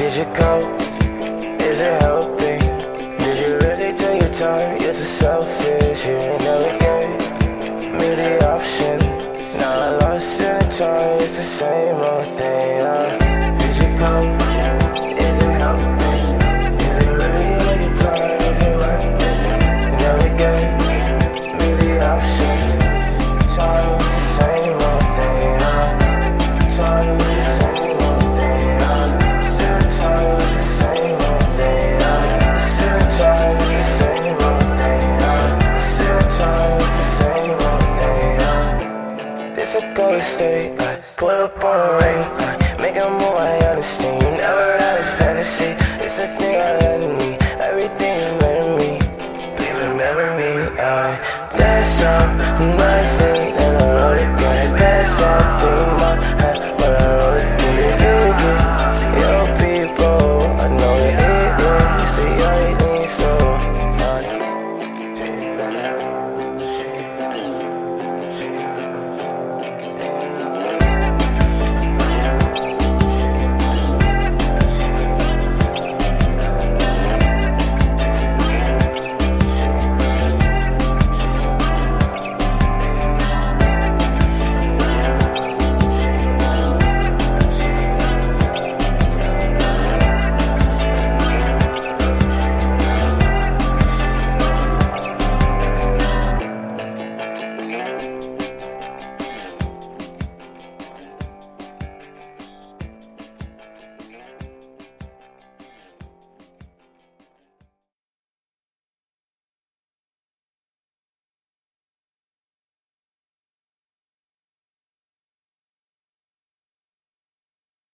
Did you go? Is it helping? Did you really take your time? You're so selfish. You never gave me the option. Now I lost in the time. It's the same old thing. Uh, did you come? To a golden state. I pull up on a ring. I make a move, I understand. You never had a fantasy. It's a thing I let me. Everything you let me. Please remember me. I dance out. I'm not that I wrote it. Gonna pass out. through my head But I roll it. Give me good, good. Your people, I know it is. See, I ain't so. I,